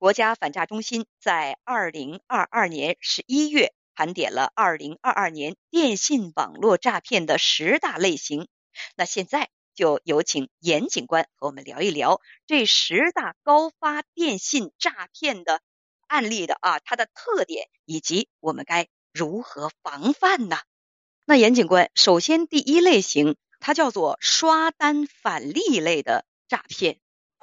国家反诈中心在二零二二年十一月盘点了二零二二年电信网络诈骗的十大类型。那现在就有请严警官和我们聊一聊这十大高发电信诈骗的案例的啊，它的特点以及我们该如何防范呢？那严警官，首先第一类型，它叫做刷单返利类的诈骗。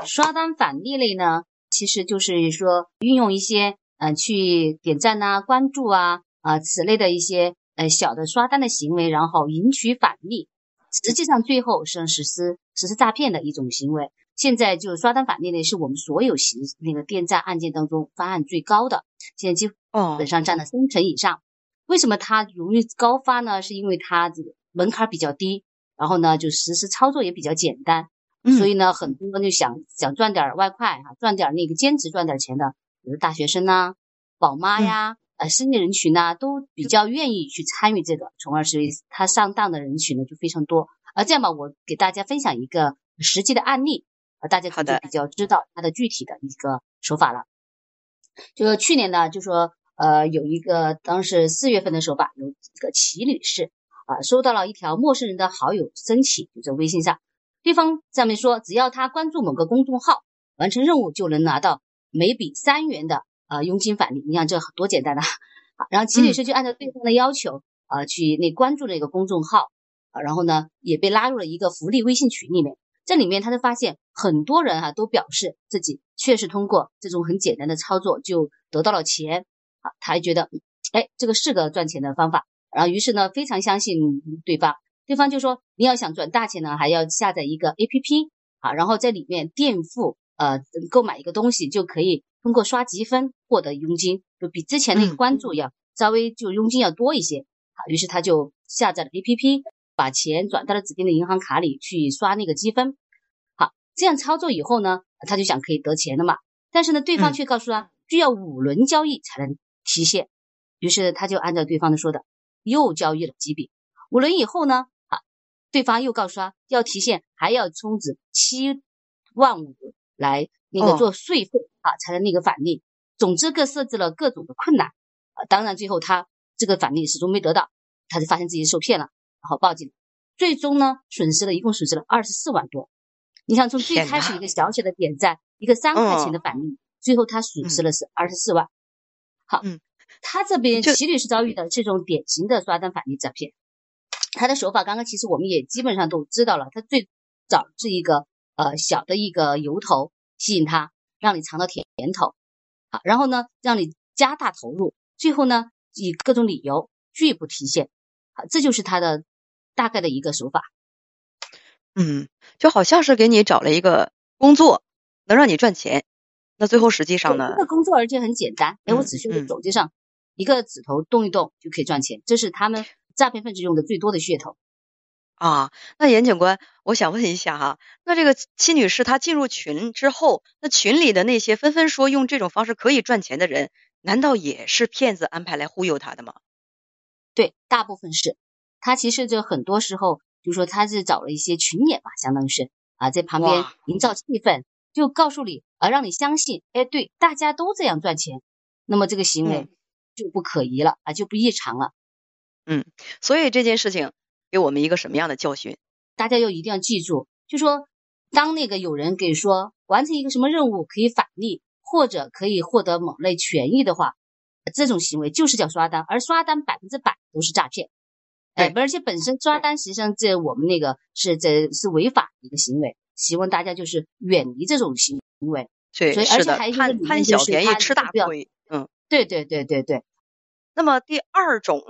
刷单返利类呢，其实就是说运用一些嗯去点赞呐、关注啊啊此类的一些呃小的刷单的行为，然后赢取返利，实际上最后是实施实施诈骗的一种行为。现在就是刷单返利呢是我们所有刑那个电诈案件当中发案最高的，现在基本上占了三成以上。为什么它容易高发呢？是因为它这个门槛比较低，然后呢，就实施操作也比较简单，所以呢，很多人就想想赚点外快啊，赚点那个兼职赚点钱的，比如大学生呐、宝妈呀、呃，失业人群呐，都比较愿意去参与这个，从而所以他上当的人群呢就非常多。啊，这样吧，我给大家分享一个实际的案例，啊，大家可能比较知道它的具体的一个手法了。就去年呢，就说。呃，有一个当时四月份的时候吧，有一个齐女士啊，收到了一条陌生人的好友申请，就在微信上，对方上面说，只要他关注某个公众号，完成任务就能拿到每笔三元的呃佣金返利。你看这多简单呐！好，然后齐女士就按照对方的要求啊，去那关注了一个公众号啊，然后呢也被拉入了一个福利微信群里面。这里面他就发现很多人哈都表示自己确实通过这种很简单的操作就得到了钱。他还觉得，哎，这个是个赚钱的方法，然后于是呢，非常相信对方。对方就说，你要想赚大钱呢，还要下载一个 APP 啊，然后在里面垫付，呃，购买一个东西就可以通过刷积分获得佣金，就比之前那个关注要稍微就佣金要多一些。啊，于是他就下载了 APP，把钱转到了指定的银行卡里去刷那个积分。好，这样操作以后呢，他就想可以得钱了嘛。但是呢，对方却告诉他，需要五轮交易才能。提现，于是他就按照对方的说的，又交易了几笔。五轮以后呢，啊，对方又告诉他要提现，还要充值七万五来那个做税费啊，才能那个返利。总之各设置了各种的困难啊，当然最后他这个返利始终没得到，他就发现自己受骗了，然后报警，最终呢损失了一共损失了二十四万多。你想从最开始一个小小的点赞，一个三块钱的返利，最后他损失了是二十四万。好，嗯，他这边齐女士遭遇的这种典型的刷单返利诈骗，他的手法刚刚其实我们也基本上都知道了。他最早是一个呃小的一个由头吸引他，让你尝到甜头，好，然后呢让你加大投入，最后呢以各种理由拒不提现，好，这就是他的大概的一个手法。嗯，就好像是给你找了一个工作，能让你赚钱。那最后实际上呢？这个工作而且很简单，哎，我只需要手机上一个指头动一动就可以赚钱，这是他们诈骗分子用的最多的噱头。啊，那严警官，我想问一下哈，那这个戚女士她进入群之后，那群里的那些纷纷说用这种方式可以赚钱的人，难道也是骗子安排来忽悠她的吗？对，大部分是。他其实就很多时候就说他是找了一些群演吧，相当于是啊，在旁边营造气氛。就告诉你啊，让你相信，哎，对，大家都这样赚钱，那么这个行为就不可疑了啊，就不异常了。嗯，所以这件事情给我们一个什么样的教训？大家要一定要记住，就说当那个有人给说完成一个什么任务可以返利，或者可以获得某类权益的话，这种行为就是叫刷单，而刷单百分之百都是诈骗。哎，而且本身刷单实际上这我们那个是这是违法的一个行为。希望大家就是远离这种行为，对，所以而且还贪贪小便宜吃大亏，嗯，对对对对对。那么第二种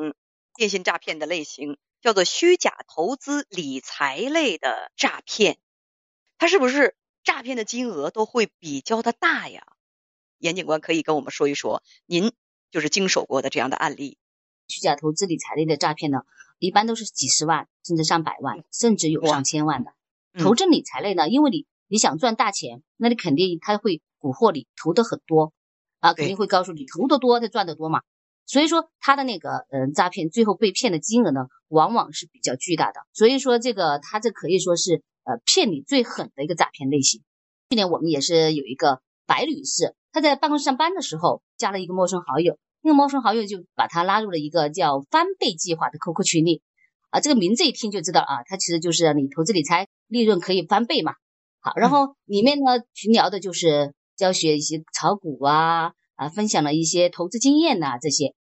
电信诈骗的类型叫做虚假投资理财类的诈骗，它是不是诈骗的金额都会比较的大呀？严警官可以跟我们说一说，您就是经手过的这样的案例。虚假投资理财类的诈骗呢，一般都是几十万，甚至上百万，甚至有上千万的。投资理财类呢，因为你你想赚大钱，那你肯定他会蛊惑你投的很多啊，肯定会告诉你投的多，他赚的多嘛。所以说他的那个嗯诈骗最后被骗的金额呢，往往是比较巨大的。所以说这个他这可以说是呃骗你最狠的一个诈骗类型。去年我们也是有一个白女士，她在办公室上班的时候加了一个陌生好友，那个陌生好友就把她拉入了一个叫翻倍计划的 QQ 群里。啊，这个名字一听就知道啊，它其实就是你投资理财利润可以翻倍嘛。好，然后里面呢群聊的就是教学一些炒股啊，啊，分享了一些投资经验呐这些。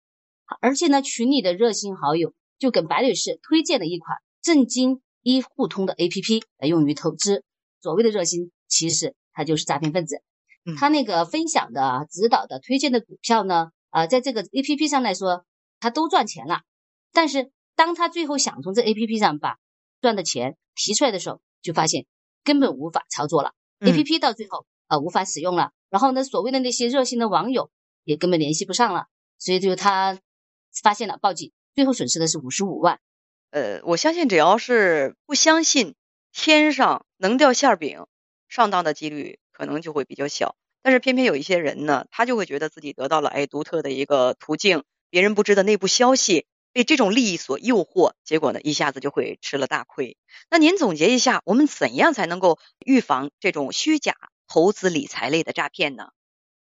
而且呢群里的热心好友就给白女士推荐了一款正金一互通的 APP 来用于投资。所谓的热心，其实他就是诈骗分子。他那个分享的、指导的、推荐的股票呢，啊，在这个 APP 上来说，他都赚钱了，但是。当他最后想从这 A P P 上把赚的钱提出来的时候，就发现根本无法操作了，A P P 到最后无法使用了，然后呢，所谓的那些热心的网友也根本联系不上了，所以就他发现了报警，最后损失的是五十五万。呃，我相信只要是不相信天上能掉馅饼，上当的几率可能就会比较小。但是偏偏有一些人呢，他就会觉得自己得到了哎独特的一个途径，别人不知的内部消息。被这种利益所诱惑，结果呢，一下子就会吃了大亏。那您总结一下，我们怎样才能够预防这种虚假投资理财类的诈骗呢？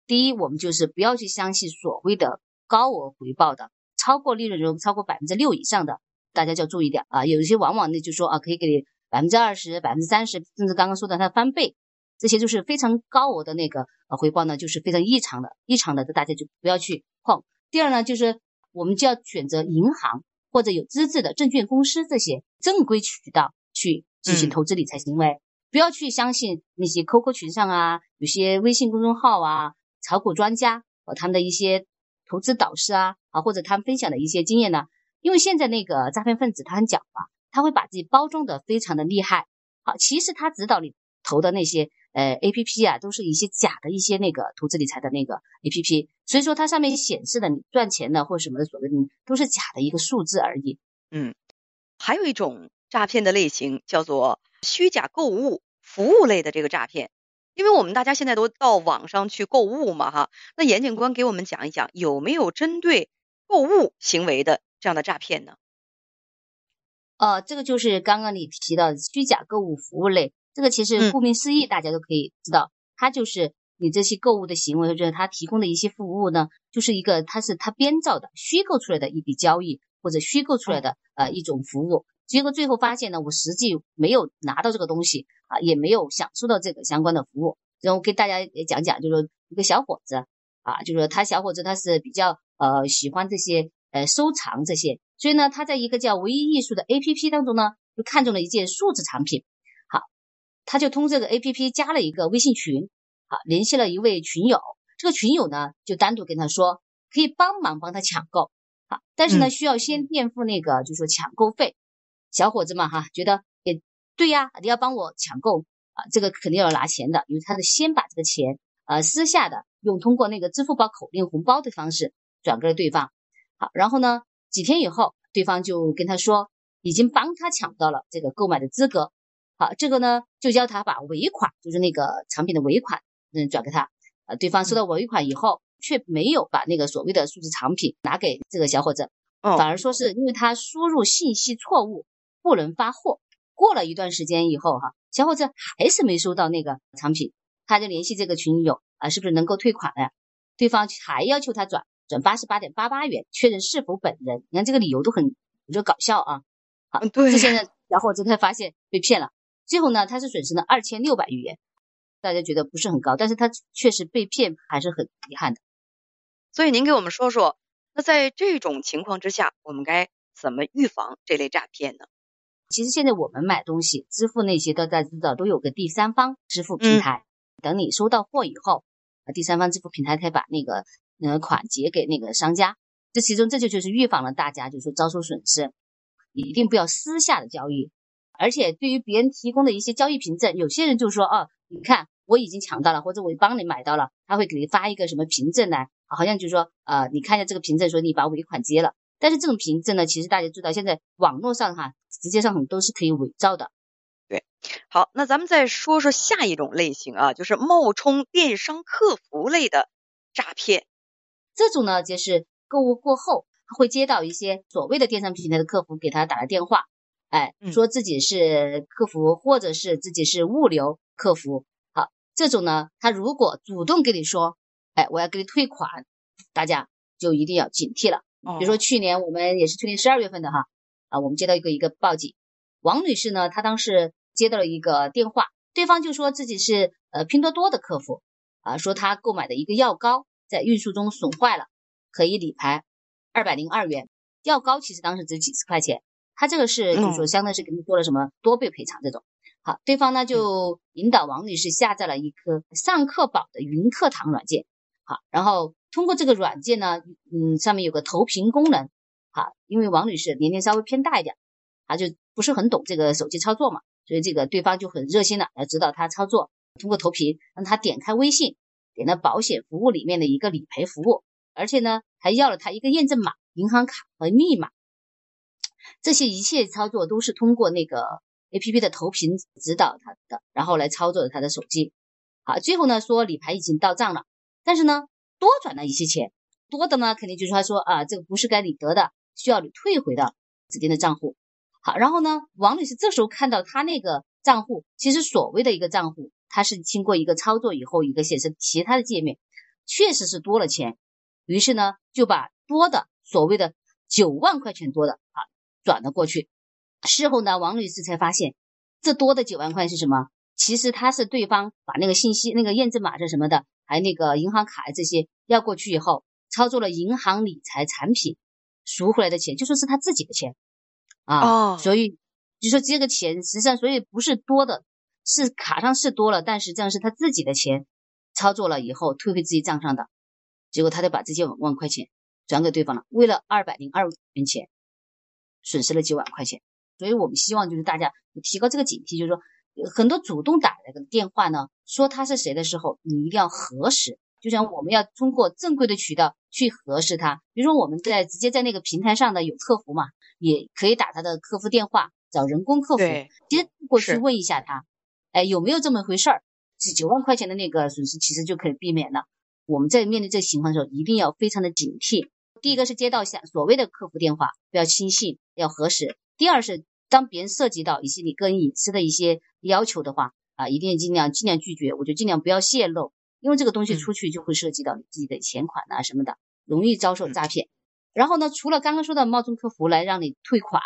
第一，我们就是不要去相信所谓的高额回报的，超过利润中超过百分之六以上的，大家就要注意点啊。有一些往往呢就说啊，可以给你百分之二十、百分之三十，甚至刚刚说的它翻倍，这些就是非常高额的那个呃回报呢，就是非常异常的、异常的，大家就不要去碰。第二呢，就是。我们就要选择银行或者有资质的证券公司这些正规渠道去进行投资理财行为，不要去相信那些 QQ 群上啊，有些微信公众号啊，炒股专家和他们的一些投资导师啊啊，或者他们分享的一些经验呢？因为现在那个诈骗分子他很狡猾，他会把自己包装的非常的厉害。好，其实他指导你投的那些。呃，A P P 啊，都是一些假的一些那个投资理财的那个 A P P，所以说它上面显示的你赚钱的或什么的所谓的都是假的一个数字而已。嗯，还有一种诈骗的类型叫做虚假购物服务类的这个诈骗，因为我们大家现在都到网上去购物嘛，哈，那严警官给我们讲一讲有没有针对购物行为的这样的诈骗呢？呃，这个就是刚刚你提到的虚假购物服务类。这个其实顾名思义，大家都可以知道，它就是你这些购物的行为，或者它提供的一些服务呢，就是一个它是它编造的、虚构出来的一笔交易，或者虚构出来的呃一种服务。结果最后发现呢，我实际没有拿到这个东西啊，也没有享受到这个相关的服务。然后给大家也讲讲，就是一个小伙子啊，就是说他小伙子他是比较呃喜欢这些呃收藏这些，所以呢，他在一个叫唯一艺术的 A P P 当中呢，就看中了一件数字产品。好他就通过这个 A P P 加了一个微信群，好，联系了一位群友。这个群友呢，就单独跟他说，可以帮忙帮他抢购，好，但是呢，需要先垫付那个，就是说抢购费。小伙子嘛，哈，觉得也对呀，你要帮我抢购啊，这个肯定要拿钱的，因为他是先把这个钱，呃，私下的用通过那个支付宝口令红包的方式转给了对方。好，然后呢，几天以后，对方就跟他说，已经帮他抢到了这个购买的资格。好，这个呢，就叫他把尾款，就是那个产品的尾款，嗯，转给他。呃，对方收到尾款以后，却没有把那个所谓的数字产品拿给这个小伙子，反而说是因为他输入信息错误，不能发货。过了一段时间以后，哈，小伙子还是没收到那个产品，他就联系这个群友啊，是不是能够退款呢？对方还要求他转转八十八点八八元，确认是否本人。你看这个理由都很，我觉得搞笑啊。好，对，这现在，小伙子才发现被骗了。最后呢，他是损失了二千六百余元，大家觉得不是很高，但是他确实被骗还是很遗憾的。所以您给我们说说，那在这种情况之下，我们该怎么预防这类诈骗呢？其实现在我们买东西支付那些都在知道都有个第三方支付平台，等你收到货以后，第三方支付平台可以把那个呃款结给那个商家，这其中这就就是预防了大家就是说遭受损失，一定不要私下的交易。而且对于别人提供的一些交易凭证，有些人就说哦，你看我已经抢到了，或者我帮你买到了，他会给你发一个什么凭证来，好像就是说呃，你看一下这个凭证，说你把尾款结了。但是这种凭证呢，其实大家知道，现在网络上哈，直接上很多是可以伪造的。对，好，那咱们再说说下一种类型啊，就是冒充电商客服类的诈骗。这种呢，就是购物过后会接到一些所谓的电商平台的客服给他打了电话。哎，说自己是客服，或者是自己是物流客服，好，这种呢，他如果主动跟你说，哎，我要给你退款，大家就一定要警惕了。比如说去年我们也是去年十二月份的哈，啊，我们接到一个一个报警，王女士呢，她当时接到了一个电话，对方就说自己是呃拼多多的客服，啊，说她购买的一个药膏在运输中损坏了，可以理赔二百零二元。药膏其实当时值几十块钱，他这个是就是说相当是给你做了什么多倍赔偿这种。好，对方呢就引导王女士下载了一颗上课宝的云课堂软件，好，然后。通过这个软件呢，嗯，上面有个投屏功能，好，因为王女士年龄稍微偏大一点，她就不是很懂这个手机操作嘛，所以这个对方就很热心的来指导她操作。通过投屏，让她点开微信，点了保险服务里面的一个理赔服务，而且呢，还要了她一个验证码、银行卡和密码。这些一切操作都是通过那个 A P P 的投屏指导她的，然后来操作的她的手机。好，最后呢说理赔已经到账了，但是呢。多转了一些钱，多的呢，肯定就是他说啊，这个不是该你得的，需要你退回到指定的账户。好，然后呢，王女士这时候看到他那个账户，其实所谓的一个账户，它是经过一个操作以后，一个显示其他的界面，确实是多了钱。于是呢，就把多的所谓的九万块钱多的啊转了过去。事后呢，王女士才发现，这多的九万块是什么？其实他是对方把那个信息、那个验证码是什么的。还有那个银行卡这些要过去以后，操作了银行理财产品赎回来的钱，就说是他自己的钱啊，哦所以就说这个钱实际上所以不是多的，是卡上是多了，但实际上是他自己的钱，操作了以后退回自己账上的，结果他就把这些万块钱转给对方了，为了二百零二元钱，损失了几万块钱，所以我们希望就是大家提高这个警惕，就是说。很多主动打来的电话呢，说他是谁的时候，你一定要核实。就像我们要通过正规的渠道去核实他，比如说我们在直接在那个平台上的有客服嘛，也可以打他的客服电话，找人工客服接过去问一下他，哎，有没有这么回事儿？几九万块钱的那个损失其实就可以避免了。我们在面对这个情况的时候，一定要非常的警惕。第一个是接到下所谓的客服电话，不要轻信，要核实。第二是。当别人涉及到一些你个人隐私的一些要求的话啊，一定尽量尽量拒绝，我就尽量不要泄露，因为这个东西出去就会涉及到你自己的钱款啊什么的，容易遭受诈骗。然后呢，除了刚刚说的冒充客服来让你退款，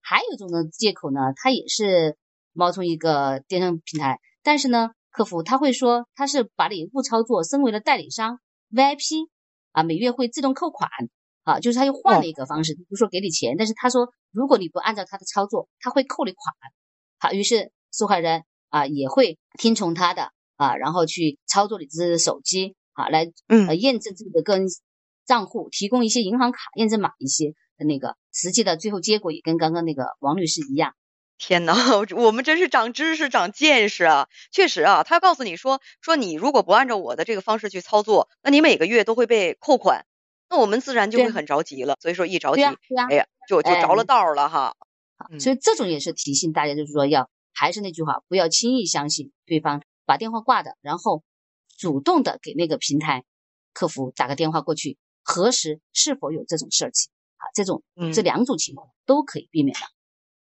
还有一种呢借口呢，他也是冒充一个电商平台，但是呢，客服他会说他是把你误操作升为了代理商 VIP 啊，每月会自动扣款。啊，就是他又换了一个方式，比如说给你钱，但是他说如果你不按照他的操作，他会扣你款。好，于是受害人啊也会听从他的啊，然后去操作你自己的手机啊，来呃验证自己的个人账户，提供一些银行卡验证码一些的那个实际的最后结果也跟刚刚那个王律师一样。天呐，我们真是长知识、长见识啊！确实啊，他告诉你说说你如果不按照我的这个方式去操作，那你每个月都会被扣款。那我们自然就会很着急了，所以说一着急，哎呀，就就着了道了哈。所以这种也是提醒大家，就是说要还是那句话，不要轻易相信对方把电话挂的，然后主动的给那个平台客服打个电话过去核实是否有这种事情。啊，这种这两种情况都可以避免的。